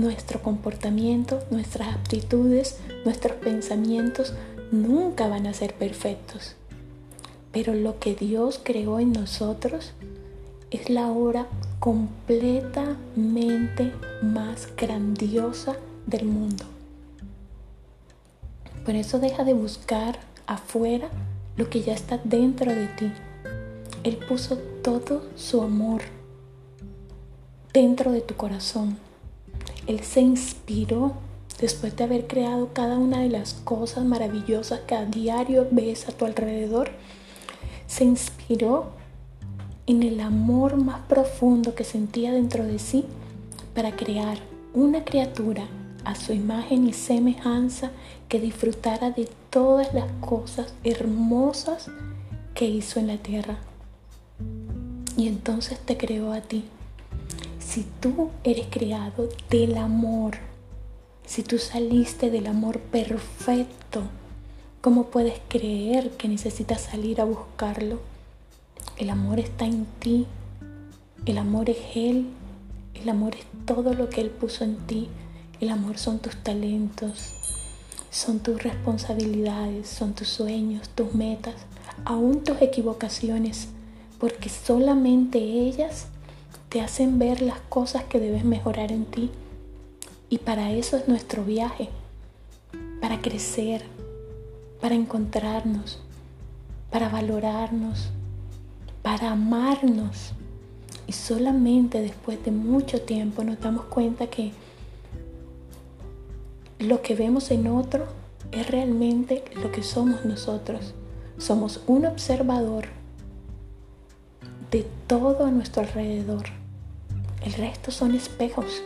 nuestro comportamiento, nuestras aptitudes, nuestros pensamientos nunca van a ser perfectos. Pero lo que Dios creó en nosotros es la obra completamente más grandiosa del mundo. Por eso deja de buscar afuera lo que ya está dentro de ti. Él puso todo su amor dentro de tu corazón. Él se inspiró después de haber creado cada una de las cosas maravillosas que a diario ves a tu alrededor. Se inspiró en el amor más profundo que sentía dentro de sí para crear una criatura a su imagen y semejanza que disfrutara de todas las cosas hermosas que hizo en la tierra. Y entonces te creó a ti. Si tú eres creado del amor, si tú saliste del amor perfecto, ¿cómo puedes creer que necesitas salir a buscarlo? El amor está en ti, el amor es Él, el amor es todo lo que Él puso en ti, el amor son tus talentos, son tus responsabilidades, son tus sueños, tus metas, aún tus equivocaciones, porque solamente ellas te hacen ver las cosas que debes mejorar en ti. Y para eso es nuestro viaje, para crecer, para encontrarnos, para valorarnos, para amarnos. Y solamente después de mucho tiempo nos damos cuenta que lo que vemos en otro es realmente lo que somos nosotros. Somos un observador de todo a nuestro alrededor. El resto son espejos.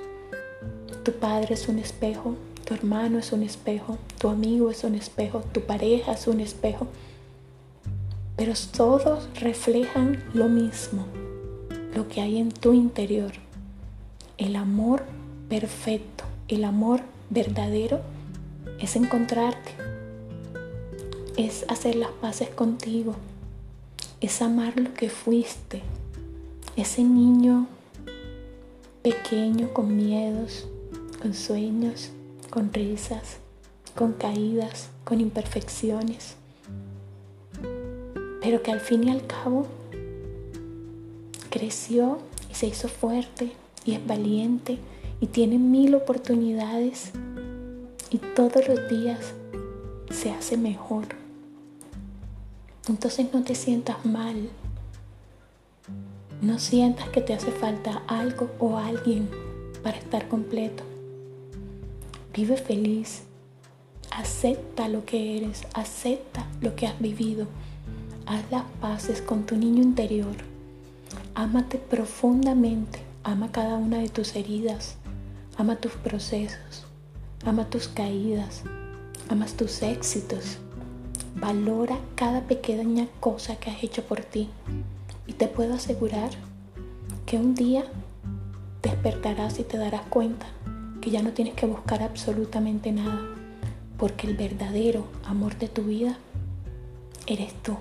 Tu padre es un espejo, tu hermano es un espejo, tu amigo es un espejo, tu pareja es un espejo. Pero todos reflejan lo mismo, lo que hay en tu interior. El amor perfecto, el amor verdadero es encontrarte, es hacer las paces contigo, es amar lo que fuiste, ese niño pequeño con miedos, con sueños, con risas, con caídas, con imperfecciones, pero que al fin y al cabo creció y se hizo fuerte y es valiente y tiene mil oportunidades y todos los días se hace mejor. Entonces no te sientas mal. No sientas que te hace falta algo o alguien para estar completo. Vive feliz. Acepta lo que eres. Acepta lo que has vivido. Haz las paces con tu niño interior. Ámate profundamente. Ama cada una de tus heridas. Ama tus procesos, ama tus caídas, amas tus éxitos. Valora cada pequeña cosa que has hecho por ti. Y te puedo asegurar que un día despertarás y te darás cuenta que ya no tienes que buscar absolutamente nada, porque el verdadero amor de tu vida eres tú.